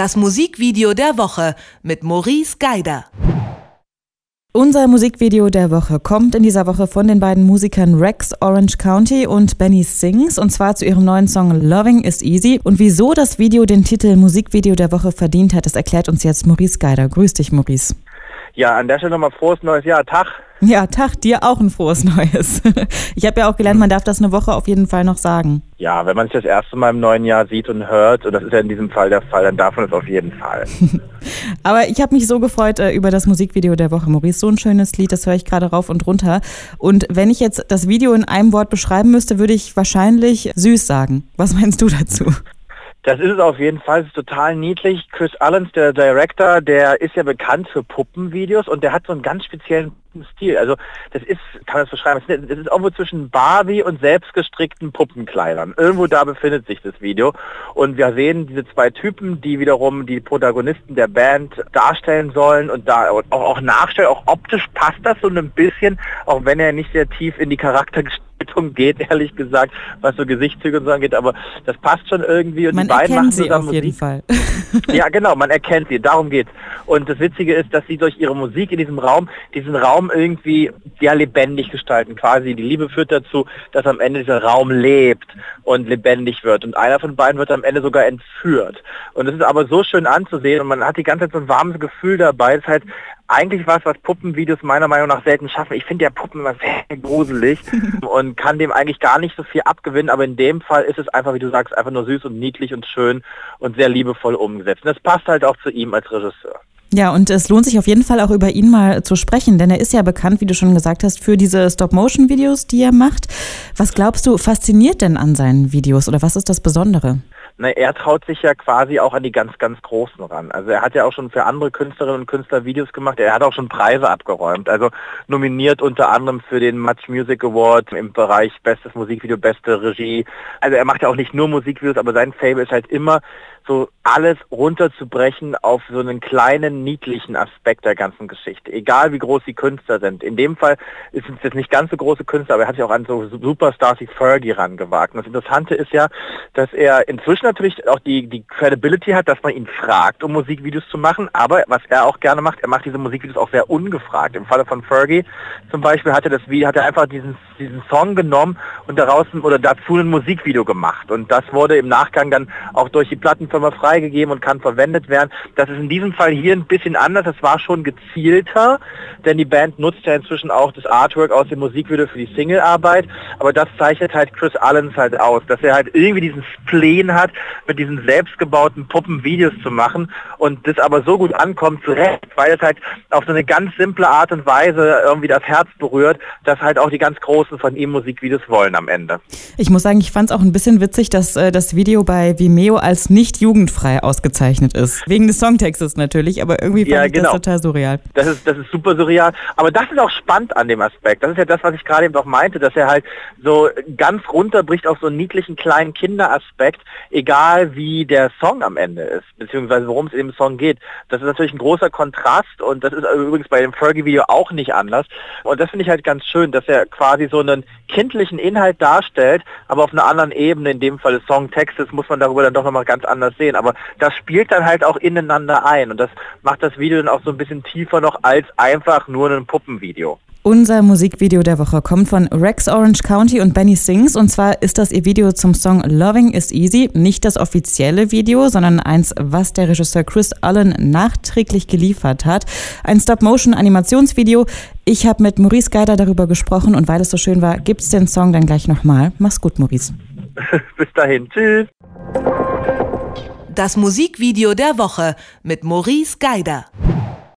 Das Musikvideo der Woche mit Maurice Geider. Unser Musikvideo der Woche kommt in dieser Woche von den beiden Musikern Rex Orange County und Benny Sings und zwar zu ihrem neuen Song Loving is Easy. Und wieso das Video den Titel Musikvideo der Woche verdient hat, das erklärt uns jetzt Maurice Geider. Grüß dich, Maurice. Ja, an der Stelle nochmal frohes neues Jahr. Tag. Ja, Tag, dir auch ein frohes Neues. Ich habe ja auch gelernt, man darf das eine Woche auf jeden Fall noch sagen. Ja, wenn man sich das erste Mal im neuen Jahr sieht und hört, und das ist ja in diesem Fall der Fall, dann darf man es auf jeden Fall. Aber ich habe mich so gefreut äh, über das Musikvideo der Woche, Maurice. So ein schönes Lied, das höre ich gerade rauf und runter. Und wenn ich jetzt das Video in einem Wort beschreiben müsste, würde ich wahrscheinlich süß sagen. Was meinst du dazu? Das ist es auf jeden Fall. Ist total niedlich. Chris Allens, der Director, der ist ja bekannt für Puppenvideos und der hat so einen ganz speziellen Stil. Also das ist, kann man das beschreiben, es ist irgendwo zwischen Barbie und selbstgestrickten Puppenkleidern. Irgendwo da befindet sich das Video. Und wir sehen diese zwei Typen, die wiederum die Protagonisten der Band darstellen sollen und da auch, auch nachstellen. Auch optisch passt das so ein bisschen, auch wenn er nicht sehr tief in die Charaktergestaltung geht, ehrlich gesagt, was so Gesichtszüge und so angeht, aber das passt schon irgendwie und man die beiden machen sie auf jeden Fall. ja, genau, man erkennt sie, darum geht's. Und das Witzige ist, dass sie durch ihre Musik in diesem Raum, diesen Raum irgendwie ja lebendig gestalten. Quasi die Liebe führt dazu, dass am Ende dieser Raum lebt und lebendig wird. Und einer von beiden wird am Ende sogar entführt. Und es ist aber so schön anzusehen und man hat die ganze Zeit so ein warmes Gefühl dabei. Es ist halt eigentlich was, was Puppenvideos meiner Meinung nach selten schaffen. Ich finde ja Puppen immer sehr gruselig und kann dem eigentlich gar nicht so viel abgewinnen, aber in dem Fall ist es einfach, wie du sagst, einfach nur süß und niedlich und schön und sehr liebevoll umgesetzt. Und das passt halt auch zu ihm als Regisseur. Ja, und es lohnt sich auf jeden Fall auch über ihn mal zu sprechen, denn er ist ja bekannt, wie du schon gesagt hast, für diese Stop-Motion-Videos, die er macht. Was glaubst du, fasziniert denn an seinen Videos oder was ist das Besondere? Na, er traut sich ja quasi auch an die ganz, ganz Großen ran. Also er hat ja auch schon für andere Künstlerinnen und Künstler Videos gemacht. Er hat auch schon Preise abgeräumt. Also nominiert unter anderem für den Much Music Award im Bereich Bestes Musikvideo, beste Regie. Also er macht ja auch nicht nur Musikvideos, aber sein Fable ist halt immer so alles runterzubrechen auf so einen kleinen, niedlichen Aspekt der ganzen Geschichte. Egal wie groß die Künstler sind. In dem Fall ist es jetzt nicht ganz so große Künstler, aber er hat sich auch an so Superstars wie Fergie rangewagt. Und das Interessante ist ja, dass er inzwischen natürlich auch die, die Credibility hat, dass man ihn fragt, um Musikvideos zu machen. Aber was er auch gerne macht, er macht diese Musikvideos auch sehr ungefragt. Im Falle von Fergie zum Beispiel hat er das Video, hat er einfach diesen, diesen Song genommen und daraus oder dazu ein Musikvideo gemacht. Und das wurde im Nachgang dann auch durch die Plattenfirma freigegeben und kann verwendet werden. Das ist in diesem Fall hier ein bisschen anders. Das war schon gezielter, denn die Band nutzt ja inzwischen auch das Artwork aus dem Musikvideo für die Singlearbeit. Aber das zeichnet halt Chris Allens halt aus, dass er halt irgendwie diesen Spleen hat, mit diesen selbstgebauten Puppen Videos zu machen und das aber so gut ankommt, zu Recht, weil es halt auf so eine ganz simple Art und Weise irgendwie das Herz berührt, dass halt auch die ganz Großen von ihm Musikvideos wollen am Ende. Ich muss sagen, ich fand es auch ein bisschen witzig, dass äh, das Video bei Vimeo als nicht jugendfrei ausgezeichnet ist. Wegen des Songtextes natürlich, aber irgendwie fand ja, ich genau. das total surreal. Das ist, das ist super surreal. Aber das ist auch spannend an dem Aspekt. Das ist ja das, was ich gerade eben auch meinte, dass er halt so ganz runterbricht auf so einen niedlichen kleinen Kinderaspekt, egal wie der Song am Ende ist, beziehungsweise worum es in dem Song geht. Das ist natürlich ein großer Kontrast und das ist übrigens bei dem Fergie-Video auch nicht anders. Und das finde ich halt ganz schön, dass er quasi so einen kindlichen Inhalt darstellt, aber auf einer anderen Ebene, in dem Fall des Songtextes, muss man darüber dann doch nochmal ganz anders sehen. Aber das spielt dann halt auch ineinander ein und das macht das Video dann auch so ein bisschen tiefer noch als einfach nur ein Puppenvideo. Unser Musikvideo der Woche kommt von Rex Orange County und Benny Sings. Und zwar ist das ihr Video zum Song Loving is Easy. Nicht das offizielle Video, sondern eins, was der Regisseur Chris Allen nachträglich geliefert hat. Ein Stop-Motion-Animationsvideo. Ich habe mit Maurice Geider darüber gesprochen und weil es so schön war, gibt's den Song dann gleich nochmal. Mach's gut, Maurice. Bis dahin. Tschüss. Das Musikvideo der Woche mit Maurice Geider.